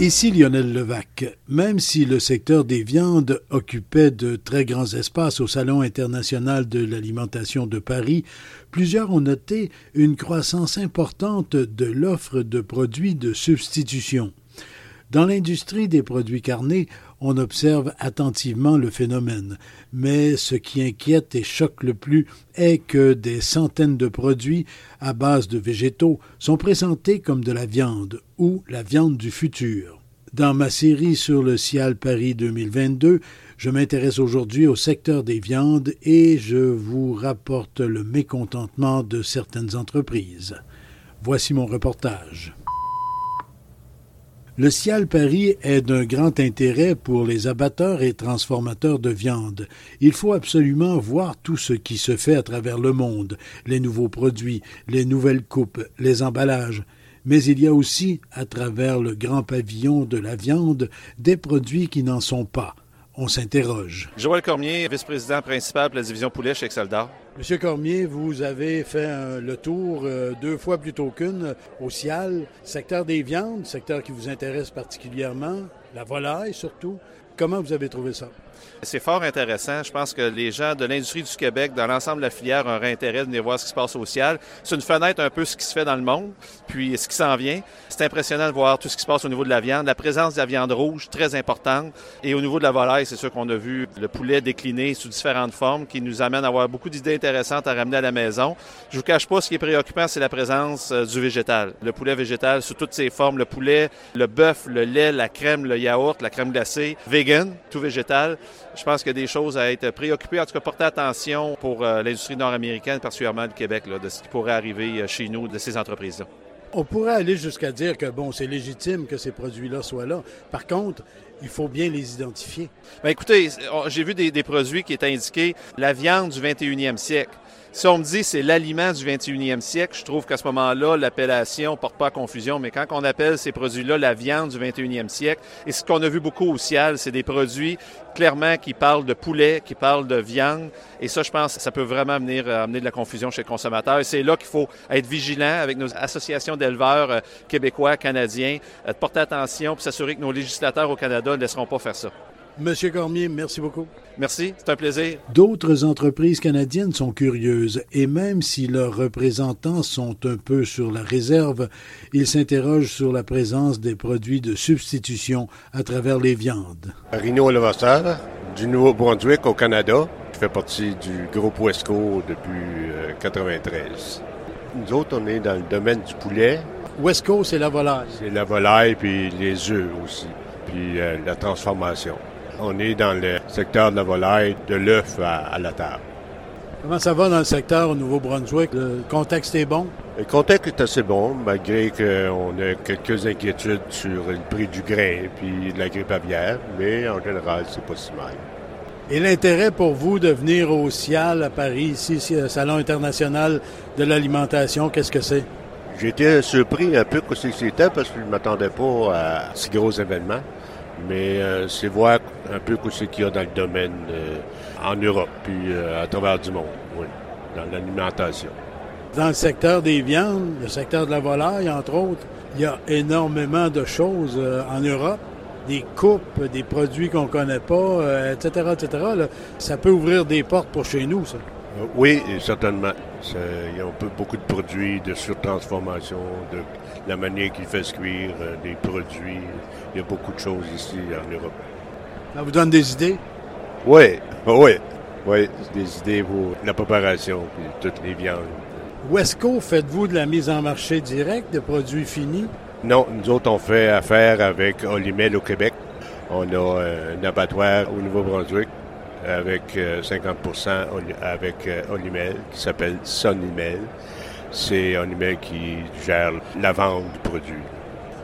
Ici Lionel Levac. Même si le secteur des viandes occupait de très grands espaces au Salon international de l'alimentation de Paris, plusieurs ont noté une croissance importante de l'offre de produits de substitution. Dans l'industrie des produits carnés, on observe attentivement le phénomène, mais ce qui inquiète et choque le plus est que des centaines de produits à base de végétaux sont présentés comme de la viande ou la viande du futur. Dans ma série sur le Cial Paris 2022, je m'intéresse aujourd'hui au secteur des viandes et je vous rapporte le mécontentement de certaines entreprises. Voici mon reportage. Le Cial Paris est d'un grand intérêt pour les abatteurs et transformateurs de viande. Il faut absolument voir tout ce qui se fait à travers le monde, les nouveaux produits, les nouvelles coupes, les emballages. Mais il y a aussi, à travers le grand pavillon de la viande, des produits qui n'en sont pas. On s'interroge. Joël Cormier, vice-président principal de la division poulet chez Exceldar. Monsieur Cormier, vous avez fait le tour euh, deux fois plutôt qu'une au Cial, secteur des viandes, secteur qui vous intéresse particulièrement, la volaille surtout. Comment vous avez trouvé ça? C'est fort intéressant. Je pense que les gens de l'industrie du Québec, dans l'ensemble de la filière, auraient intérêt de venir voir ce qui se passe au ciel. C'est une fenêtre un peu ce qui se fait dans le monde, puis ce qui s'en vient. C'est impressionnant de voir tout ce qui se passe au niveau de la viande. La présence de la viande rouge, très importante. Et au niveau de la volaille, c'est sûr qu'on a vu le poulet décliné sous différentes formes qui nous amène à avoir beaucoup d'idées intéressantes à ramener à la maison. Je vous cache pas, ce qui est préoccupant, c'est la présence euh, du végétal. Le poulet végétal sous toutes ses formes. Le poulet, le bœuf, le lait, la crème, le yaourt, la crème glacée, vegan, tout végétal je pense qu'il y a des choses à être préoccupées, en tout cas porter attention pour euh, l'industrie nord-américaine, particulièrement le Québec, de ce qui pourrait arriver euh, chez nous, de ces entreprises-là. On pourrait aller jusqu'à dire que, bon, c'est légitime que ces produits-là soient là. Par contre, il faut bien les identifier. Bien, écoutez, j'ai vu des, des produits qui étaient indiqués la viande du 21e siècle. Si on me dit c'est l'aliment du 21e siècle, je trouve qu'à ce moment-là, l'appellation ne porte pas confusion. Mais quand on appelle ces produits-là la viande du 21e siècle, et ce qu'on a vu beaucoup au ciel, c'est des produits clairement qui parlent de poulet, qui parlent de viande. Et ça, je pense, ça peut vraiment venir euh, amener de la confusion chez le consommateur. Et c'est là qu'il faut être vigilant avec nos associations d'éleveurs euh, québécois, canadiens, euh, de porter attention pour s'assurer que nos législateurs au Canada ne laisseront pas faire ça. Monsieur Cormier, merci beaucoup. Merci, c'est un plaisir. D'autres entreprises canadiennes sont curieuses et même si leurs représentants sont un peu sur la réserve, ils s'interrogent sur la présence des produits de substitution à travers les viandes. Rino Levasseur, du Nouveau-Brunswick au Canada, qui fait partie du groupe Wesco depuis 1993. Euh, Nous autres, on est dans le domaine du poulet. Wesco, c'est la volaille. C'est la volaille puis les œufs aussi, puis euh, la transformation. On est dans le secteur de la volaille, de l'œuf à, la table. Comment ça va dans le secteur au Nouveau-Brunswick? Le contexte est bon? Le contexte est assez bon, malgré qu'on a quelques inquiétudes sur le prix du grain et de la grippe aviaire, mais en général, c'est pas si mal. Et l'intérêt pour vous de venir au CIAL à Paris, ici, au Salon international de l'alimentation, qu'est-ce que c'est? Été surpris un peu que c'était parce que je ne m'attendais pas à si gros événements. Mais euh, c'est voir un peu ce qu'il y a dans le domaine euh, en Europe, puis euh, à travers du monde, oui, dans l'alimentation. Dans le secteur des viandes, le secteur de la volaille, entre autres, il y a énormément de choses en Europe des coupes, des produits qu'on connaît pas, etc., etc. Ça peut ouvrir des portes pour chez nous, ça. oui, certainement. Il y a beaucoup de produits de surtransformation, de la manière qu'ils fait cuire, des produits. Il y a beaucoup de choses ici en Europe. Ça vous donne des idées? Oui, oui. Oui, des idées pour la préparation et toutes les viandes. Wesco, faites-vous de la mise en marché directe de produits finis? Non, nous autres, on fait affaire avec Olimel au Québec. On a euh, un abattoir au Nouveau-Brunswick avec 50% euh, avec euh, Olimel qui s'appelle Sonimel. C'est Olimel qui gère la vente du produit.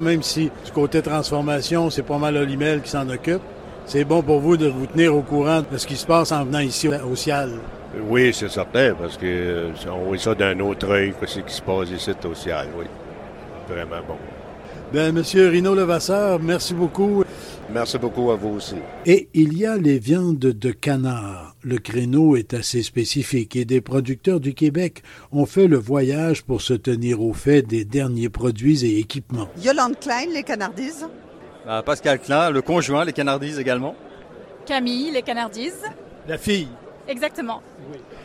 Même si du côté transformation, c'est pas mal Olimel qui s'en occupe, c'est bon pour vous de vous tenir au courant de ce qui se passe en venant ici au Cial. Oui, c'est certain, parce que euh, on voit ça d'un autre œil, ce qui se passe ici au Cial, oui. Vraiment bon. Bien, Monsieur Rino Levasseur, merci beaucoup. Merci beaucoup à vous aussi. Et il y a les viandes de canard. Le créneau est assez spécifique et des producteurs du Québec ont fait le voyage pour se tenir au fait des derniers produits et équipements. Yolande Klein, les canardises. Bah, Pascal Klein, le conjoint, les canardises également. Camille, les canardises. La fille. Exactement.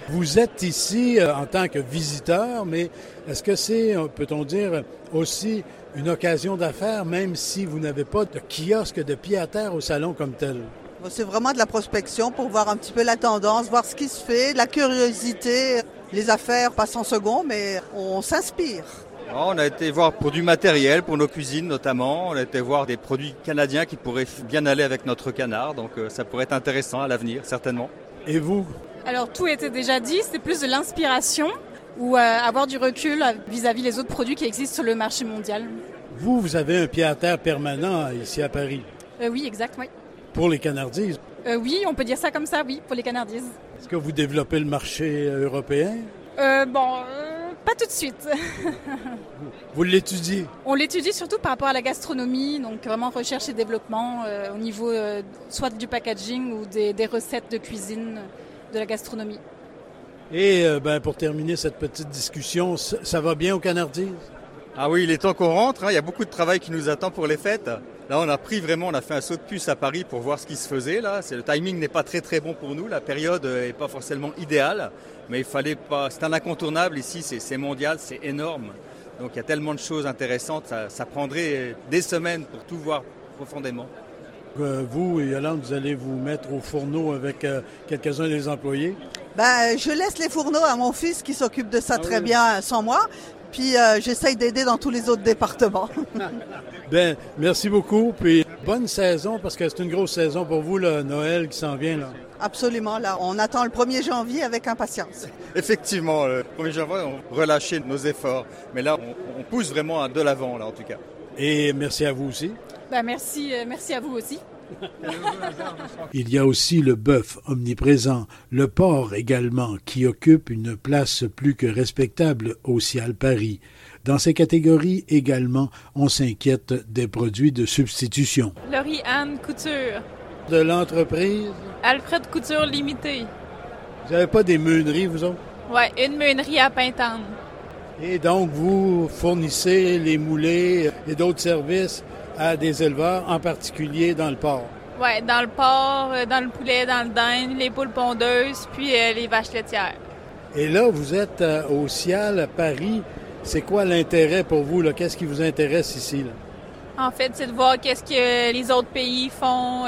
Vous êtes ici euh, en tant que visiteur, mais est-ce que c'est, euh, peut-on dire, aussi une occasion d'affaires, même si vous n'avez pas de kiosque de pied à terre au salon comme tel? C'est vraiment de la prospection pour voir un petit peu la tendance, voir ce qui se fait, la curiosité. Les affaires passent en second, mais on s'inspire. On a été voir pour du matériel, pour nos cuisines notamment. On a été voir des produits canadiens qui pourraient bien aller avec notre canard. Donc euh, ça pourrait être intéressant à l'avenir, certainement. Et vous Alors tout était déjà dit, c'est plus de l'inspiration ou euh, avoir du recul vis-à-vis les autres produits qui existent sur le marché mondial. Vous, vous avez un pied à terre permanent ici à Paris. Euh, oui, exact, oui. Pour les canardises. Euh, oui, on peut dire ça comme ça, oui, pour les canardises. Est-ce que vous développez le marché européen? Euh, Bon, pas tout de suite. vous l'étudiez? On l'étudie surtout par rapport à la gastronomie, donc vraiment recherche et développement au niveau soit du packaging ou des, des, recettes de cuisine de la gastronomie. Et ben, pour terminer cette petite discussion, ça va bien aux canardises ah oui, il est temps qu'on rentre. Hein. Il y a beaucoup de travail qui nous attend pour les fêtes. Là, on a pris vraiment, on a fait un saut de puce à Paris pour voir ce qui se faisait. Là, le timing n'est pas très très bon pour nous. La période n'est pas forcément idéale, mais il fallait pas. C'est un incontournable ici. C'est mondial, c'est énorme. Donc il y a tellement de choses intéressantes. Ça, prendrait des semaines pour tout voir profondément. Euh, vous, Yolande, vous allez vous mettre au fourneau avec euh, quelques-uns des employés? Ben, je laisse les fourneaux à mon fils qui s'occupe de ça ah très bien sans moi. Puis euh, j'essaye d'aider dans tous les autres départements. ben, merci beaucoup. Puis bonne saison parce que c'est une grosse saison pour vous, le Noël qui s'en vient. Là. Absolument. Là, on attend le 1er janvier avec impatience. Effectivement, le 1er janvier, on relâchait nos efforts. Mais là, on, pousse vraiment de l'avant, là, en tout cas. Et merci à vous aussi. Ben, merci, euh, merci à vous aussi. Il y a aussi le bœuf omniprésent, le porc également, qui occupe une place plus que respectable au Cial Paris. Dans ces catégories également, on s'inquiète des produits de substitution. Laurie Anne Couture. De l'entreprise? Alfred Couture Limité. Vous n'avez pas des meuneries, vous autres? Oui, une meunerie à Pintante. Et donc, vous fournissez les moulets et d'autres services à des éleveurs, en particulier dans le porc. Oui, dans le porc, euh, dans le poulet, dans le dinde, les poules pondeuses, puis euh, les vaches laitières. Et là, vous êtes euh, au Cial, à Paris. C'est quoi l'intérêt pour vous? Qu'est-ce qui vous intéresse ici? En fait, c'est de voir qu'est-ce que les autres pays font,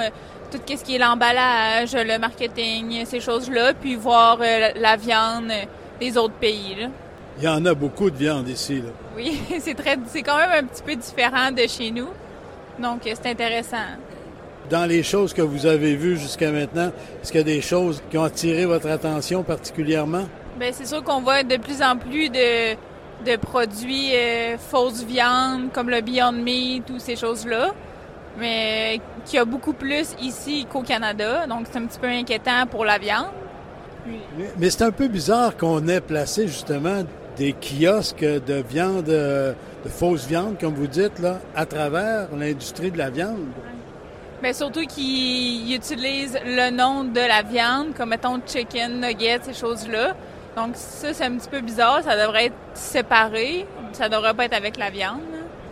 tout ce qui est l'emballage, le marketing, ces choses-là, puis voir la viande des autres pays. Il y en a beaucoup de viande ici. Oui, c'est très, c'est quand même un petit peu différent de chez nous. Donc, c'est intéressant. Dans les choses que vous avez vues jusqu'à maintenant, est-ce qu'il y a des choses qui ont attiré votre attention particulièrement? Bien, c'est sûr qu'on voit de plus en plus de, de produits euh, fausses viandes, comme le Beyond Meat, ou ces choses-là, mais qu'il y a beaucoup plus ici qu'au Canada. Donc, c'est un petit peu inquiétant pour la viande. Mais, mais c'est un peu bizarre qu'on ait placé justement des kiosques de viande euh, de fausse viande, comme vous dites, là, à travers l'industrie de la viande. Bien, surtout qu'ils utilisent le nom de la viande, comme mettons chicken, nuggets, ces choses-là. Donc ça, c'est un petit peu bizarre. Ça devrait être séparé. Ça devrait pas être avec la viande.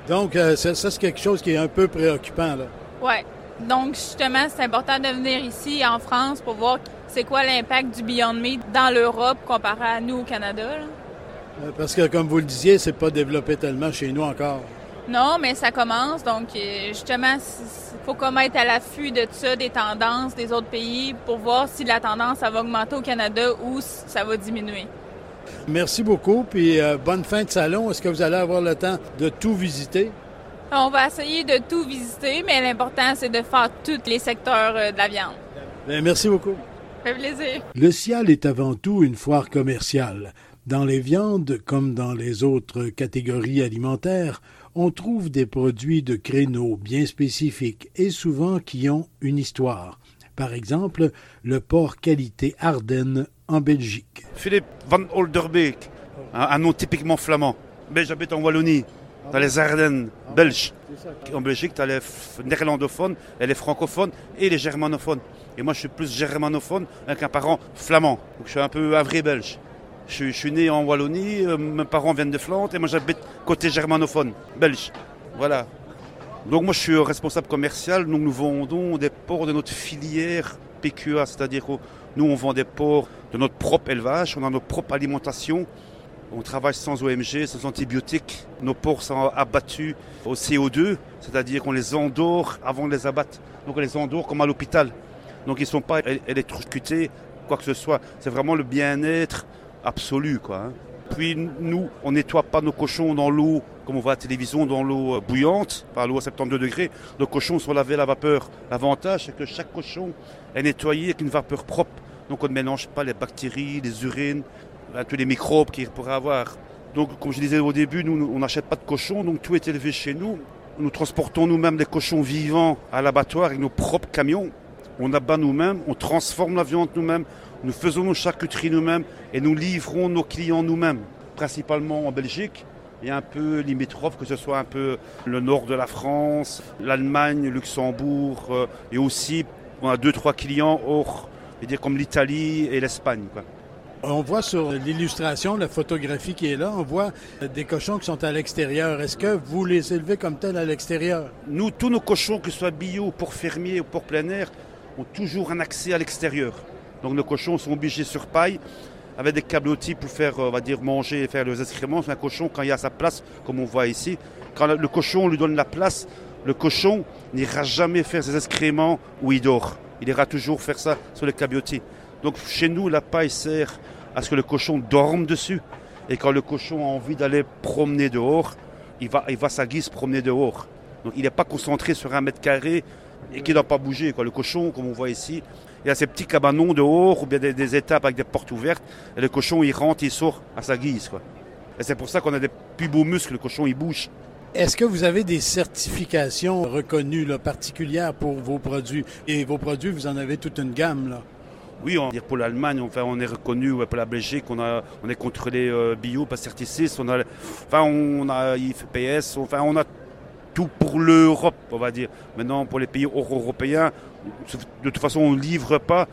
Donc euh, ça, c'est quelque chose qui est un peu préoccupant, là. Oui. Donc justement, c'est important de venir ici, en France, pour voir c'est quoi l'impact du Beyond Meat dans l'Europe comparé à nous au Canada. Là. Euh, parce que, comme vous le disiez, c'est pas développé tellement chez nous encore. Non, mais ça commence. Donc, euh, justement, il faut comme être à l'affût de tout ça, des tendances des autres pays, pour voir si la tendance, ça va augmenter au Canada ou ça va diminuer. Merci beaucoup, puis euh, bonne fin de salon. Est-ce que vous allez avoir le temps de tout visiter? On va essayer de tout visiter, mais l'important, c'est de faire tous les secteurs de la viande. Bien, merci beaucoup. Ça fait plaisir. Le Cial est avant tout une foire commerciale Dans les viandes, comme dans les autres catégories alimentaires, on trouve des produits de créneaux bien spécifiques et souvent qui ont une histoire. Par exemple, le porc qualité Ardennes en Belgique. Philippe van Olderbeek, un, nom typiquement flamand. Mais j'habite en Wallonie, dans les Ardennes belges. En Belgique, tu as les néerlandophones, les francophones et les germanophones. Et moi, je suis plus germanophone avec un parent flamand. Donc, je suis un peu vrai belge. Je, suis né en Wallonie, euh, mes parents viennent de Flandre et moi j'habite côté germanophone, belge. Voilà. Donc moi je suis responsable commercial, nous vendons des porcs de notre filière PQA, c'est-à-dire que nous on vend des porcs de notre propre élevage, on a notre propre alimentation, on travaille sans OMG, sans antibiotiques, nos porcs sont abattus au CO2, c'est-à-dire qu'on les endort avant de les abattre. Donc on les endort comme à l'hôpital. Donc ils ne sont pas électrocutés, quoi que ce soit. C'est vraiment le bien-être absolu. Quoi, hein. Puis nous, on nettoie pas nos cochons dans l'eau, comme on voit à la télévision, dans l'eau euh, bouillante, par l'eau à 72 degrés. Nos cochons sont lavés à la vapeur. L'avantage, c'est que chaque cochon est nettoyé avec une vapeur propre. Donc on ne mélange pas les bactéries, les urines, euh, tous les microbes qu'il pourrait avoir. Donc comme je disais au début, nous, on n'achète pas de cochons, donc tout est élevé chez nous. Nous transportons nous-mêmes les cochons vivants à l'abattoir avec nos propres camions. On abat nous-mêmes, on transforme la viande nous-mêmes, nous faisons nos charcuteries nous-mêmes et nous livrons nos clients nous-mêmes, principalement en Belgique et un peu limitrophe, que ce soit un peu le nord de la France, l'Allemagne, Luxembourg euh, et aussi on a deux trois clients hors, dire comme l'Italie et l'Espagne. On voit sur l'illustration, la photographie qui est là, on voit des cochons qui sont à l'extérieur. Est-ce que vous les élevez comme tels à l'extérieur? Nous, tous nos cochons, que ce soit bio, pour fermier ou pour plein air, ont toujours un accès à l'extérieur. Donc nos cochons sont obligés sur paille avec des câbles pour faire, on va dire, manger et faire les excréments. Un cochon, quand il a sa place, comme on voit ici, quand le cochon lui donne la place, le cochon n'ira jamais faire ses excréments où il dort. Il ira toujours faire ça sur les cabiotis. Donc chez nous, la paille sert à ce que le cochon dorme dessus. Et quand le cochon a envie d'aller promener dehors, il va, il va sa guise promener dehors. Donc il n'est pas concentré sur un mètre carré et qui ne doit pas bouger. Le cochon, comme on voit ici, il y a ces petits cabanons dehors ou bien des, étapes avec des portes ouvertes. Et le cochon, il rentre, il sort à sa guise. Quoi. Et c'est pour ça qu'on a des plus beaux muscles, le cochon, il bouge. Est-ce que vous avez des certifications reconnues particulières pour vos produits? Et vos produits, vous en avez toute une gamme. Là. Oui, on, pour l'Allemagne, enfin, on est reconnu, pour la Belgique, on, a, on est contrôlé euh, bio, pas certifié. On a, enfin, on a IFPS, enfin, on a tout pour l'Europe, on va dire. Maintenant, pour les pays européens, de toute façon, on ne livre pas.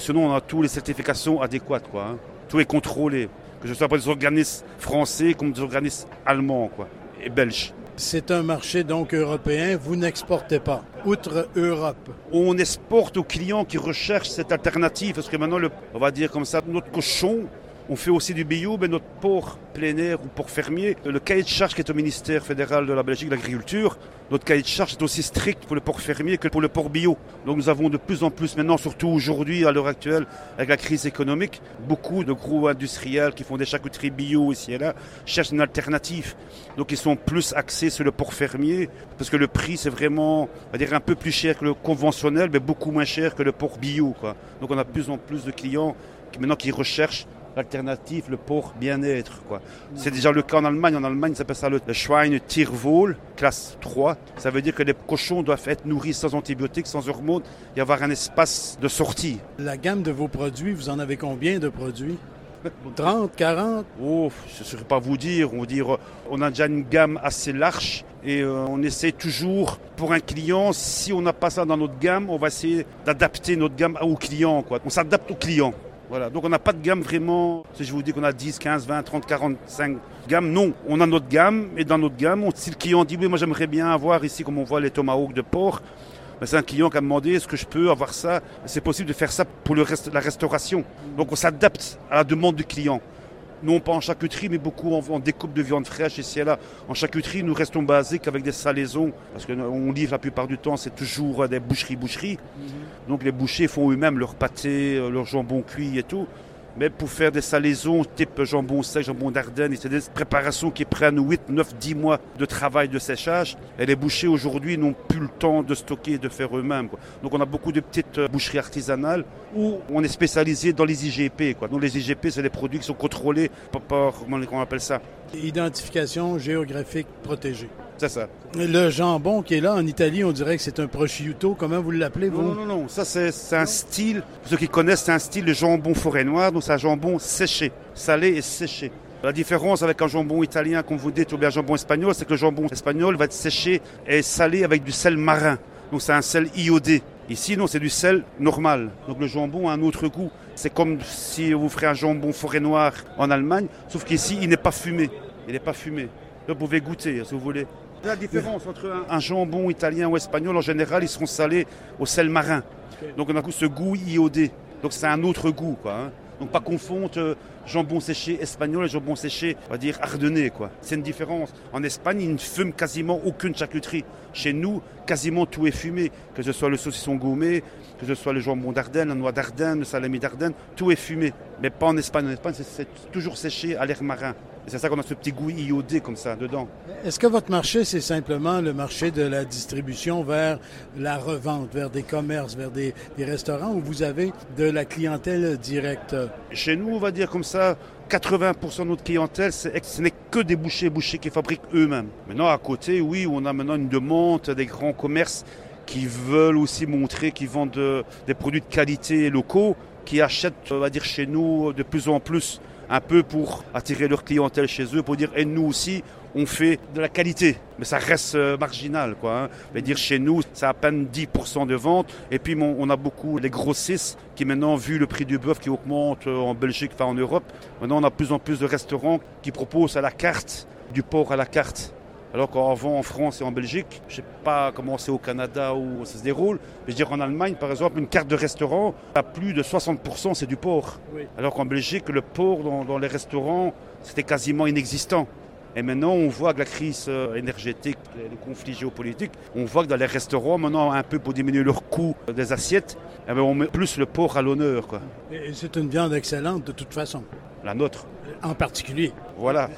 sinon, on a toutes les certifications adéquates. Quoi, hein. Tout est contrôlé. Que ce soit pour des organismes français comme des organismes allemands quoi, et belges. C'est un marché donc européen, vous n'exportez pas, outre Europe. On exporte aux clients qui recherchent cette alternative, parce que maintenant, on va dire comme ça, notre cochon, on fait aussi du bio, mais notre port plein air ou port fermier, le cahier de charge qui est au ministère fédéral de la Belgique de l'Agriculture, notre cahier de charge est aussi strict pour le port fermier que pour le port bio. Donc nous avons de plus en plus maintenant, surtout aujourd'hui, à l'heure actuelle, avec la crise économique, beaucoup de gros industriels qui font des charcuteries bio ici et là cherchent une alternative. Donc ils sont plus axés sur le port fermier parce que le prix c'est vraiment, on va dire, un peu plus cher que le conventionnel, mais beaucoup moins cher que le port bio. Donc on a de plus en plus de clients maintenant qui recherchent l'alternative, le porc bien-être. Quoi. C'est déjà le cas en Allemagne. En Allemagne, ça s'appelle ça le, Schwein-Tierwohl, classe 3. Ça veut dire que les cochons doivent être nourris sans antibiotiques, sans hormones et avoir un espace de sortie. La gamme de vos produits, vous en avez combien de produits? 30, 40 Oh, je ne saurais pas vous dire. On, dire. on a déjà une gamme assez large et euh, on essaie toujours, pour un client, si on n'a pas ça dans notre gamme, on va essayer d'adapter notre gamme au client. Quoi. On s'adapte au client. Voilà, donc on n'a pas de gamme vraiment, si je vous dis qu'on a 10, 15, 20, 30, 45 gammes, non. On a notre gamme, et dans notre gamme, si le client dit oui, moi j'aimerais bien avoir ici, comme on voit les tomahawks de porc, ben, c'est un client qui a demandé est-ce que je peux avoir ça? C'est possible de faire ça pour le reste, la restauration. Donc on s'adapte à la demande du client non pas en charcuterie, mais beaucoup en, découpe de viande fraîche ici et là. En charcuterie, nous restons basiques avec des salaisons, parce qu'on livre la plupart du temps, c'est toujours des boucheries-boucheries. Mhm. Donc les bouchers font eux-mêmes leur pâté, euh, leur jambon cuit et tout. Mais pour faire des salaisons type jambon sec, jambon d'Ardenne, c'est des préparations qui prennent 8, 9, 10 mois de travail de séchage. Et les bouchers aujourd'hui n'ont plus le temps de stocker et de faire eux-mêmes. Donc on a beaucoup de petites euh, boucheries artisanales où on est spécialisé dans les IGP. Donc les IGP, c'est des produits qui sont contrôlés par, comment on appelle ça? Identification géographique protégée. C'est ça. Le jambon qui est là en Italie, on dirait que c'est un prosciutto. Comment vous l'appelez, vous? Non, non, non. Ça, c'est un style. Pour ceux qui connaissent, c'est un style de jambon forêt noire. Donc, c'est un jambon séché, salé et séché. La différence avec un jambon italien, comme vous dites, ou bien un jambon espagnol, c'est que le jambon espagnol va être séché et salé avec du sel marin. Donc, c'est un sel iodé. Ici, non, c'est du sel normal. Donc, le jambon a un autre goût. C'est comme si vous ferez un jambon forêt noire en Allemagne, sauf qu'ici, il n'est pas fumé. Il n'est pas fumé. vous pouvez goûter, si vous voulez. La différence entre un, jambon italien ou espagnol, en général, ils seront salés au sel marin. Donc on a ce goût iodé. Donc c'est un autre goût, quoi. Hein. Donc pas confondre euh, jambon séché espagnol et jambon séché, on va dire ardennais, quoi. C'est une différence. En Espagne, ils ne fument quasiment aucune charcuterie. Chez nous, quasiment tout est fumé. Que ce soit le saucisson gourmet, que ce soit le jambon d'Ardenne, la noix d'Ardenne, le salami d'Ardenne, tout est fumé. Mais pas en Espagne. En Espagne, c'est toujours séché à l'air marin c'est ça qu'on a ce petit goût iodé comme ça dedans. Est-ce que votre marché, c'est simplement le marché de la distribution vers la revente, vers des commerces, vers des, restaurants, où vous avez de la clientèle directe? Chez nous, on va dire comme ça, 80% de notre clientèle, ce n'est que des bouchers, bouchers qui fabriquent eux-mêmes. Maintenant, à côté, oui, on a maintenant une demande des grands commerces qui veulent aussi montrer qu'ils vendent des produits de qualité locaux, qui achètent, on va dire, chez nous de plus en plus un peu pour attirer leur clientèle chez eux, pour dire, et nous aussi, on fait de la qualité. Mais ça reste euh, marginal, quoi. Hein. dire, chez nous, c'est à peine 10% de vente. Et puis, on a beaucoup les grossistes qui maintenant, vu le prix du bœuf qui augmente euh, en Belgique, enfin en Europe, maintenant on a de plus en plus de restaurants qui proposent à la carte, du porc à la carte. Alors qu'avant, en France et en Belgique, je ne sais pas comment c'est au Canada où ça se déroule, mais je veux dire en Allemagne, par exemple, une carte de restaurant, à plus de 60%, c'est du porc. Alors qu'en Belgique, le porc dans, les restaurants, c'était quasiment inexistant. Et maintenant, on voit que la crise euh, énergétique, les conflits géopolitiques, on voit que dans les restaurants, maintenant, un peu pour diminuer leur coût des assiettes, eh ben, on met plus le porc à l'honneur. Et c'est une viande excellente de toute façon. La nôtre. En particulier. Voilà.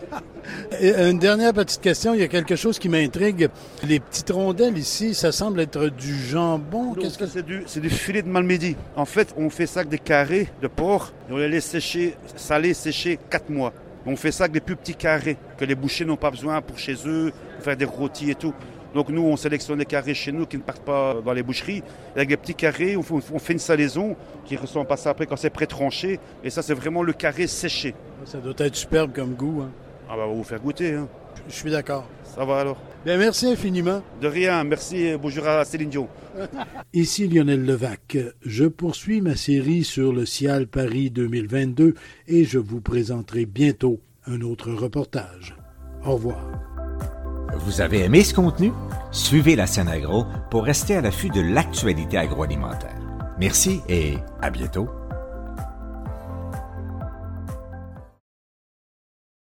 une dernière petite question, il y a quelque chose qui m'intrigue. Les petites rondelles ici, ça semble être du jambon. Qu'est-ce que c'est du, c'est du filet de malmedy. En fait, on fait ça avec des carrés de porc et on les laisse sécher, saler, sécher 4 mois. On fait ça avec des plus petits carrés que les bouchers n'ont pas besoin pour chez eux, pour faire des rôtis et tout. Donc nous, on sélectionne des carrés chez nous qui ne partent pas dans les boucheries. avec des petits carrés, on fait, une salaison qui ressemble à ça après quand c'est pré-tranché. Et ça, c'est vraiment le carré séché. Ça doit être superbe comme goût. Hein. Ah bah, on va vous faire goûter. Hein. Je suis d'accord. Ça va alors. Bien, merci infiniment. De rien. Merci bonjour à Céline Dion. Ici Lionel Levac. Je poursuis ma série sur le Cial Paris 2022 et je vous présenterai bientôt un autre reportage. Au revoir. Vous avez aimé ce contenu? Suivez la scène agro pour rester à l'affût de l'actualité agroalimentaire. Merci et à bientôt.